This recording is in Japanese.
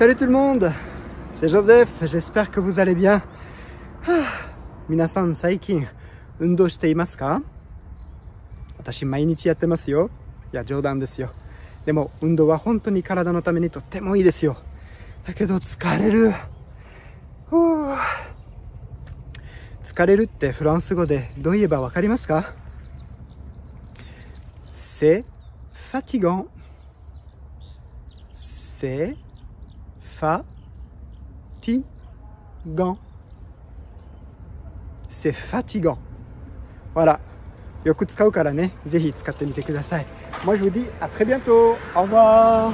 Salut tout le monde, c'est Joseph, j'espère que vous allez bien. 皆さん最近運動していますか私毎日やってますよ。いや冗談ですよ。でも運動は本当に体のためにとってもいいですよ。だけど疲れる。疲れるってフランス語でどう言えばわかりますか C'est fatigant. C'est fatigant. C'est fatigant. Voilà. Yoku tsukau kara ne. Zehi tsukatte mite kudasai. Moi je vous dis à très bientôt. Au revoir.